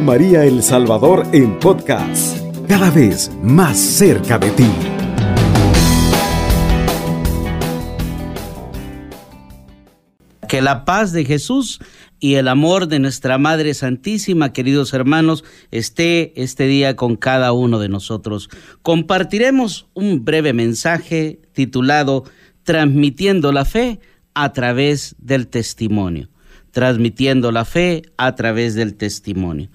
María El Salvador en podcast, cada vez más cerca de ti. Que la paz de Jesús y el amor de nuestra Madre Santísima, queridos hermanos, esté este día con cada uno de nosotros. Compartiremos un breve mensaje titulado Transmitiendo la fe a través del testimonio. Transmitiendo la fe a través del testimonio.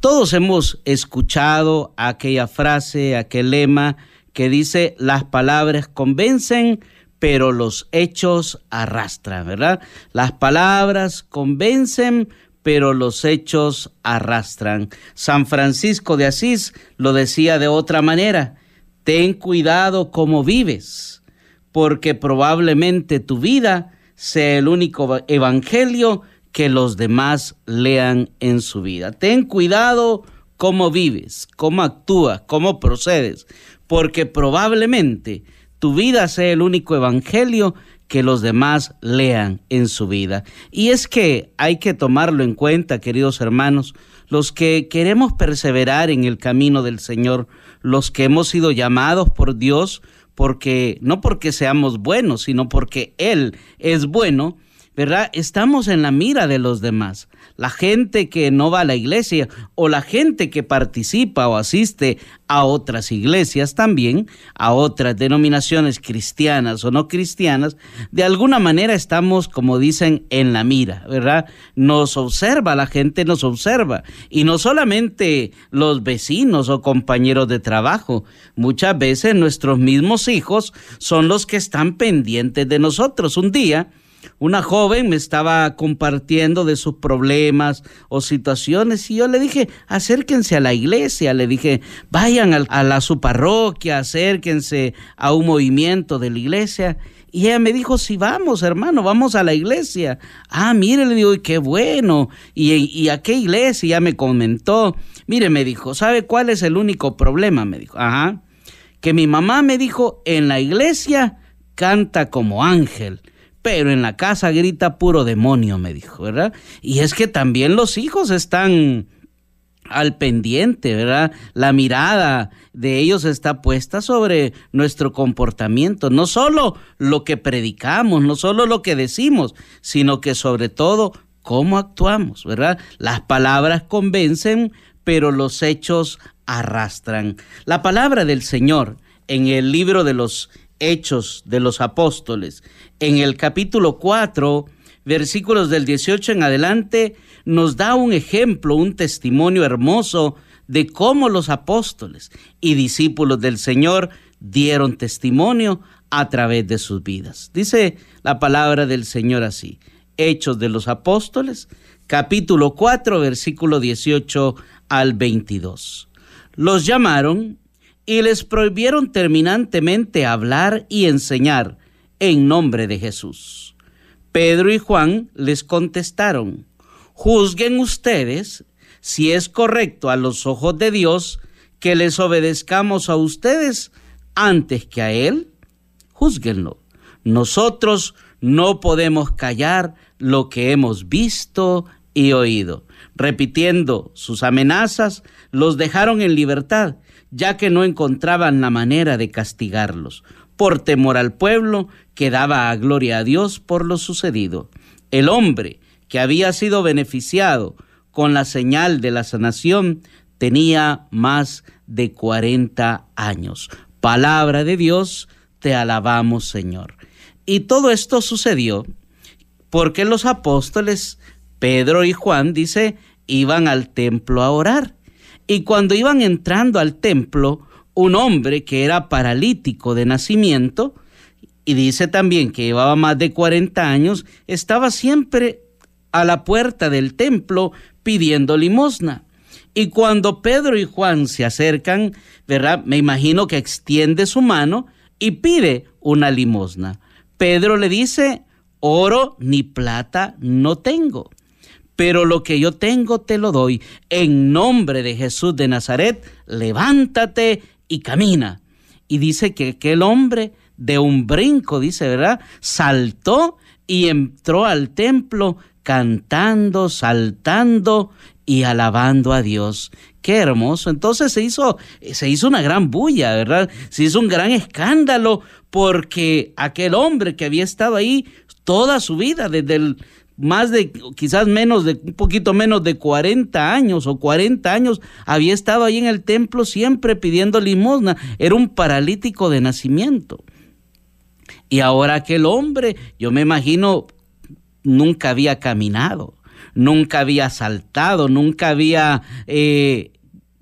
Todos hemos escuchado aquella frase, aquel lema que dice, las palabras convencen, pero los hechos arrastran, ¿verdad? Las palabras convencen, pero los hechos arrastran. San Francisco de Asís lo decía de otra manera, ten cuidado cómo vives, porque probablemente tu vida sea el único evangelio que los demás lean en su vida. Ten cuidado cómo vives, cómo actúas, cómo procedes, porque probablemente tu vida sea el único evangelio que los demás lean en su vida. Y es que hay que tomarlo en cuenta, queridos hermanos, los que queremos perseverar en el camino del Señor, los que hemos sido llamados por Dios, porque no porque seamos buenos, sino porque Él es bueno, ¿verdad? Estamos en la mira de los demás. La gente que no va a la iglesia o la gente que participa o asiste a otras iglesias también, a otras denominaciones cristianas o no cristianas, de alguna manera estamos, como dicen, en la mira, ¿verdad? Nos observa, la gente nos observa. Y no solamente los vecinos o compañeros de trabajo, muchas veces nuestros mismos hijos son los que están pendientes de nosotros. Un día, una joven me estaba compartiendo de sus problemas o situaciones y yo le dije, acérquense a la iglesia, le dije, vayan a, la su parroquia, acérquense a un movimiento de la iglesia. Y ella me dijo, sí, vamos, hermano, vamos a la iglesia. Ah, mire, le digo, qué bueno. ¿Y, ¿Y a qué iglesia? Ya me comentó. Mire, me dijo, ¿sabe cuál es el único problema? Me dijo, ajá. Que mi mamá me dijo, en la iglesia canta como ángel pero en la casa grita puro demonio, me dijo, ¿verdad? Y es que también los hijos están al pendiente, ¿verdad? La mirada de ellos está puesta sobre nuestro comportamiento, no solo lo que predicamos, no solo lo que decimos, sino que sobre todo cómo actuamos, ¿verdad? Las palabras convencen, pero los hechos arrastran. La palabra del Señor en el libro de los Hechos de los Apóstoles, en el capítulo 4, versículos del 18 en adelante, nos da un ejemplo, un testimonio hermoso de cómo los apóstoles y discípulos del Señor dieron testimonio a través de sus vidas. Dice la palabra del Señor así, Hechos de los Apóstoles, capítulo 4, versículo 18 al 22. Los llamaron y les prohibieron terminantemente hablar y enseñar en nombre de Jesús. Pedro y Juan les contestaron, juzguen ustedes si es correcto a los ojos de Dios que les obedezcamos a ustedes antes que a Él. Júzguenlo. Nosotros no podemos callar lo que hemos visto y oído. Repitiendo sus amenazas, los dejaron en libertad ya que no encontraban la manera de castigarlos. Por temor al pueblo, que daba a gloria a Dios por lo sucedido. El hombre que había sido beneficiado con la señal de la sanación tenía más de 40 años. Palabra de Dios, te alabamos Señor. Y todo esto sucedió porque los apóstoles Pedro y Juan, dice, iban al templo a orar. Y cuando iban entrando al templo, un hombre que era paralítico de nacimiento, y dice también que llevaba más de 40 años, estaba siempre a la puerta del templo pidiendo limosna. Y cuando Pedro y Juan se acercan, ¿verdad? Me imagino que extiende su mano y pide una limosna. Pedro le dice, oro ni plata no tengo, pero lo que yo tengo te lo doy. En nombre de Jesús de Nazaret, levántate y camina. Y dice que aquel hombre de un brinco, dice, ¿verdad? Saltó y entró al templo cantando, saltando y alabando a Dios. Qué hermoso. Entonces se hizo, se hizo una gran bulla, ¿verdad? Se hizo un gran escándalo porque aquel hombre que había estado ahí toda su vida, desde el más de, quizás menos de, un poquito menos de 40 años o 40 años, había estado ahí en el templo siempre pidiendo limosna. Era un paralítico de nacimiento. Y ahora aquel hombre, yo me imagino, nunca había caminado, nunca había saltado, nunca había eh,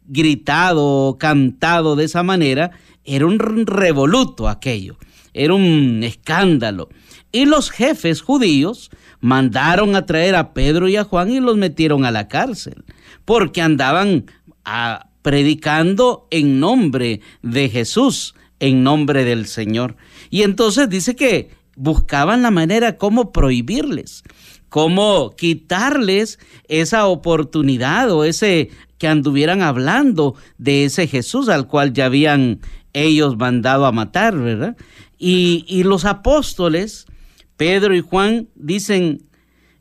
gritado o cantado de esa manera. Era un revoluto aquello, era un escándalo. Y los jefes judíos mandaron a traer a Pedro y a Juan y los metieron a la cárcel, porque andaban ah, predicando en nombre de Jesús, en nombre del Señor. Y entonces dice que buscaban la manera como prohibirles, cómo quitarles esa oportunidad o ese que anduvieran hablando de ese Jesús al cual ya habían ellos mandado a matar, ¿verdad? Y, y los apóstoles Pedro y Juan dicen,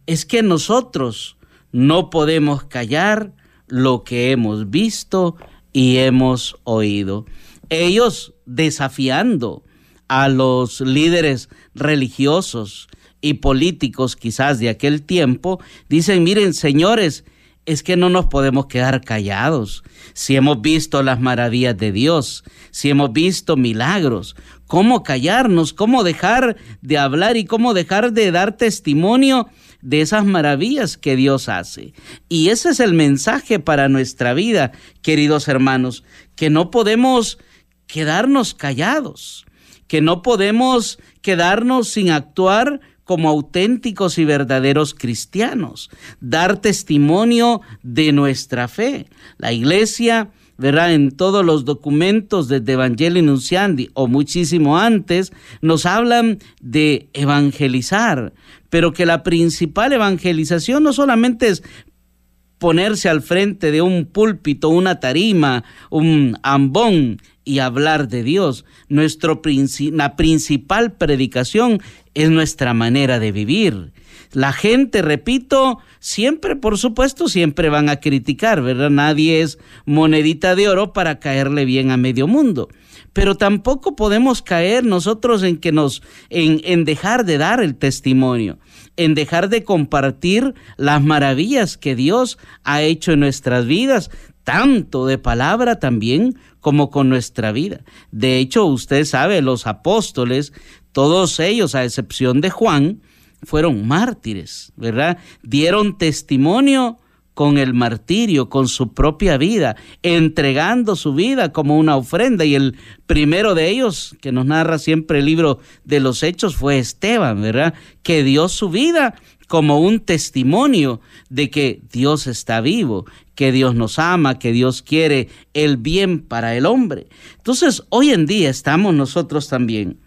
es que nosotros no podemos callar lo que hemos visto y hemos oído. Ellos desafiando a los líderes religiosos y políticos quizás de aquel tiempo, dicen, miren señores, es que no nos podemos quedar callados. Si hemos visto las maravillas de Dios, si hemos visto milagros, cómo callarnos, cómo dejar de hablar y cómo dejar de dar testimonio de esas maravillas que Dios hace. Y ese es el mensaje para nuestra vida, queridos hermanos, que no podemos quedarnos callados, que no podemos quedarnos sin actuar como auténticos y verdaderos cristianos, dar testimonio de nuestra fe. La iglesia ¿verdad? En todos los documentos desde Evangelio Nunciandi o muchísimo antes, nos hablan de evangelizar, pero que la principal evangelización no solamente es ponerse al frente de un púlpito, una tarima, un ambón y hablar de Dios. Nuestro, la principal predicación es nuestra manera de vivir. La gente, repito, siempre, por supuesto, siempre van a criticar, ¿verdad? Nadie es monedita de oro para caerle bien a medio mundo. Pero tampoco podemos caer nosotros en que nos, en, en dejar de dar el testimonio, en dejar de compartir las maravillas que Dios ha hecho en nuestras vidas, tanto de palabra también como con nuestra vida. De hecho, usted sabe, los apóstoles, todos ellos, a excepción de Juan, fueron mártires, ¿verdad? Dieron testimonio con el martirio, con su propia vida, entregando su vida como una ofrenda. Y el primero de ellos, que nos narra siempre el libro de los Hechos, fue Esteban, ¿verdad? Que dio su vida como un testimonio de que Dios está vivo, que Dios nos ama, que Dios quiere el bien para el hombre. Entonces, hoy en día estamos nosotros también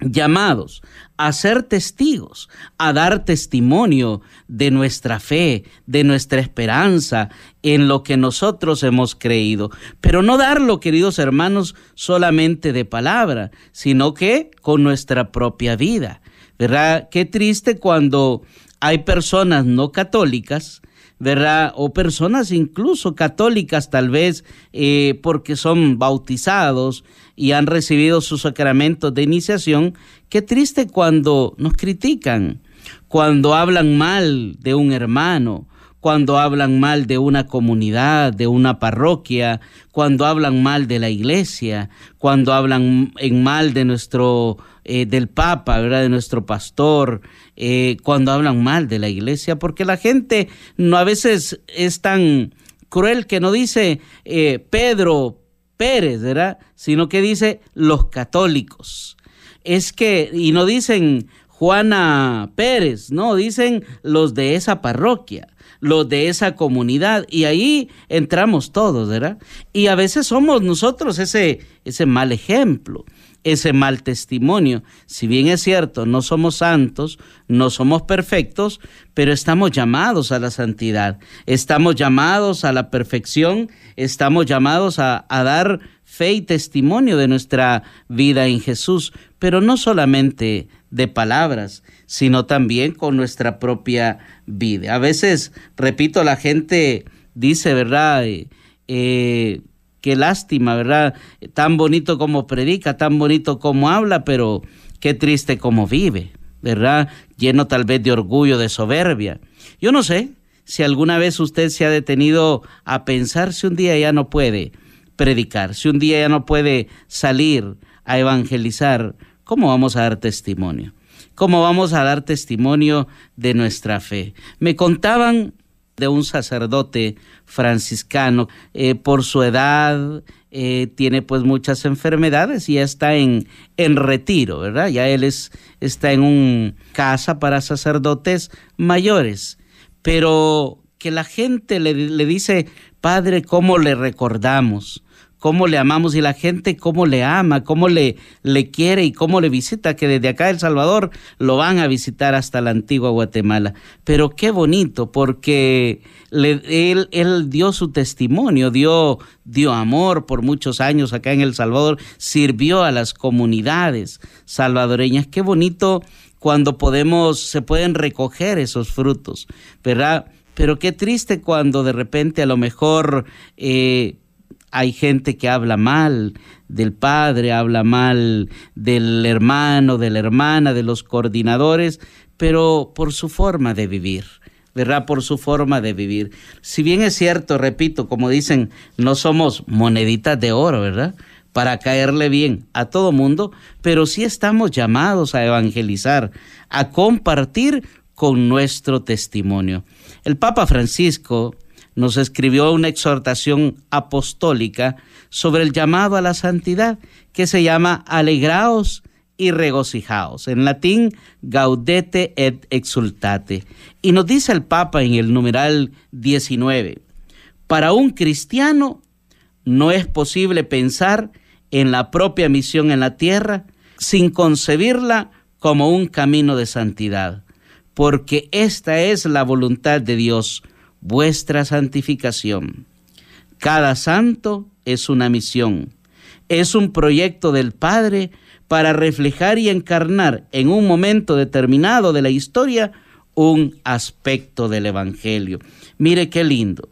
llamados a ser testigos, a dar testimonio de nuestra fe, de nuestra esperanza en lo que nosotros hemos creído. Pero no darlo, queridos hermanos, solamente de palabra, sino que con nuestra propia vida. ¿Verdad? Qué triste cuando hay personas no católicas ¿verdad? O personas incluso católicas tal vez eh, porque son bautizados y han recibido sus sacramentos de iniciación. Qué triste cuando nos critican, cuando hablan mal de un hermano, cuando hablan mal de una comunidad, de una parroquia, cuando hablan mal de la iglesia, cuando hablan en mal de nuestro eh, del Papa, ¿verdad? de nuestro pastor, eh, cuando hablan mal de la iglesia, porque la gente no a veces es tan cruel que no dice eh, Pedro Pérez, ¿verdad? Sino que dice los católicos. Es que, y no dicen Juana Pérez, no, dicen los de esa parroquia los de esa comunidad y ahí entramos todos, ¿verdad? Y a veces somos nosotros ese, ese mal ejemplo ese mal testimonio. Si bien es cierto, no somos santos, no somos perfectos, pero estamos llamados a la santidad, estamos llamados a la perfección, estamos llamados a, dar fe y testimonio de nuestra vida en Jesús, pero no solamente de palabras, sino también con nuestra propia vida. A veces, repito, la gente dice, ¿verdad? Eh, eh, qué lástima, ¿verdad? Tan bonito como predica, tan bonito como habla, pero qué triste como vive, ¿verdad? Lleno tal vez de orgullo, de soberbia. Yo no sé si alguna vez usted se ha detenido a pensar si un día ya no puede predicar, si un día ya no puede salir a evangelizar, ¿cómo vamos a dar testimonio? ¿Cómo vamos a dar testimonio de nuestra fe? Me contaban de un sacerdote franciscano. Eh, por su edad eh, tiene pues muchas enfermedades y ya está en, en retiro, ¿verdad? Ya él es, está en un casa para sacerdotes mayores. Pero que la gente le, le dice, Padre, ¿cómo le recordamos? Cómo le amamos y la gente cómo le ama, cómo le, le quiere y cómo le visita, que desde acá El Salvador lo van a visitar hasta la antigua Guatemala. Pero qué bonito, porque él, él, dio su testimonio, dio, dio amor por muchos años acá en El Salvador, sirvió a las comunidades salvadoreñas. Qué bonito cuando podemos, se pueden recoger esos frutos, ¿verdad? Pero qué triste cuando de repente a lo mejor eh, hay gente que habla mal del padre, habla mal del hermano, de la hermana, de los coordinadores, pero por su forma de vivir. ¿verdad? Por su forma de vivir. Si bien es cierto, repito, como dicen, no somos moneditas de oro, ¿verdad? Para caerle bien a todo mundo, pero sí estamos llamados a evangelizar, a compartir con nuestro testimonio. El Papa Francisco nos escribió una exhortación apostólica sobre el llamado a la santidad que se llama Alegraos y regocijaos. En latín, gaudete et exultate. Y nos dice el Papa en el numeral 19, para un cristiano no es posible pensar en la propia misión en la tierra sin concebirla como un camino de santidad, porque esta es la voluntad de Dios vuestra santificación. Cada santo es una misión, es un proyecto del Padre para reflejar y encarnar en un momento determinado de la historia un aspecto del Evangelio. Mire qué lindo.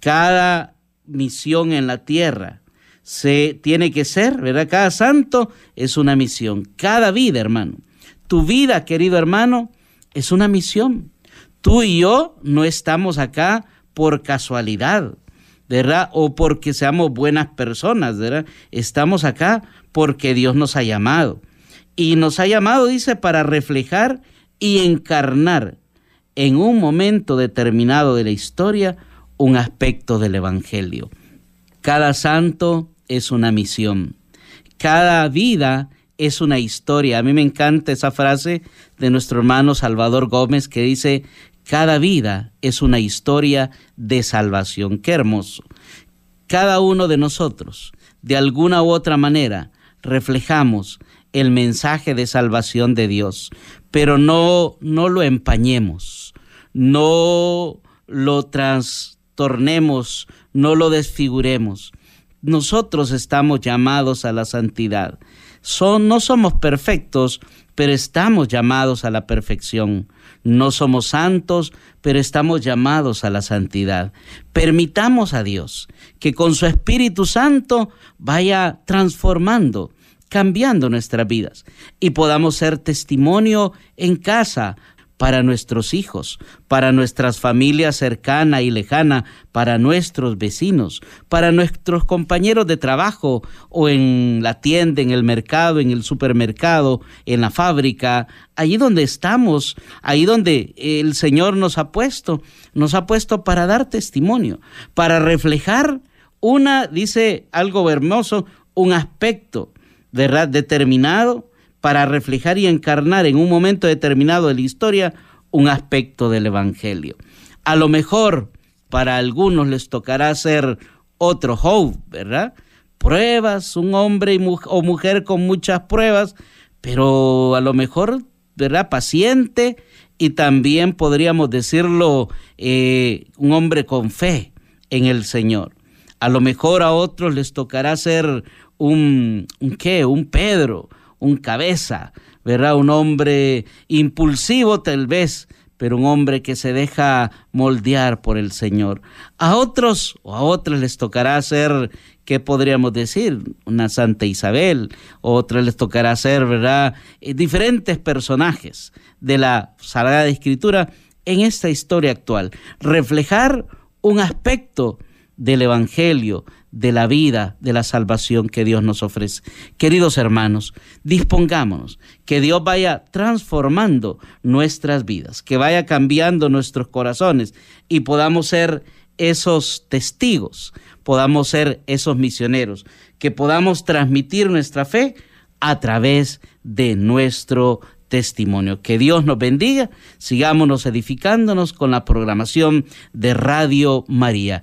Cada misión en la tierra se tiene que ser, ¿verdad? Cada santo es una misión. Cada vida, hermano. Tu vida, querido hermano, es una misión. Tú y yo no estamos acá por casualidad, ¿verdad? O porque seamos buenas personas, ¿verdad? Estamos acá porque Dios nos ha llamado. Y nos ha llamado, dice, para reflejar y encarnar en un momento determinado de la historia un aspecto del Evangelio. Cada santo es una misión. Cada vida es una historia. A mí me encanta esa frase de nuestro hermano Salvador Gómez que dice, cada vida es una historia de salvación. Qué hermoso. Cada uno de nosotros, de alguna u otra manera, reflejamos el mensaje de salvación de Dios, pero no, no lo empañemos, no lo trastornemos, no lo desfiguremos. Nosotros estamos llamados a la santidad. No somos perfectos, pero estamos llamados a la perfección. No somos santos, pero estamos llamados a la santidad. Permitamos a Dios que con su Espíritu Santo vaya transformando, cambiando nuestras vidas y podamos ser testimonio en casa, para nuestros hijos, para nuestras familias cercana y lejana, para nuestros vecinos, para nuestros compañeros de trabajo o en la tienda, en el mercado, en el supermercado, en la fábrica, allí donde estamos, ahí donde el Señor nos ha puesto, nos ha puesto para dar testimonio, para reflejar una, dice algo hermoso, un aspecto, ¿verdad? Determinado para reflejar y encarnar en un momento determinado de la historia un aspecto del Evangelio. A lo mejor para algunos les tocará ser otro Job, ¿verdad? Pruebas, un hombre o mujer con muchas pruebas, pero a lo mejor, ¿verdad? Paciente y también podríamos decirlo, eh, un hombre con fe en el Señor. A lo mejor a otros les tocará ser un, un qué, un Pedro, un cabeza, ¿verdad? Un hombre impulsivo tal vez, pero un hombre que se deja moldear por el Señor. A otros o a otras les tocará ser, ¿qué podríamos decir? Una Santa Isabel, otras les tocará ser, ¿verdad? Eh, diferentes personajes de la Sagrada Escritura en esta historia actual. Reflejar un aspecto del Evangelio, de la vida, de la salvación que Dios nos ofrece. Queridos hermanos, dispongámonos, que Dios vaya transformando nuestras vidas, que vaya cambiando nuestros corazones y podamos ser esos testigos, podamos ser esos misioneros, que podamos transmitir nuestra fe a través de nuestro testimonio. Que Dios nos bendiga, sigámonos edificándonos con la programación de Radio María.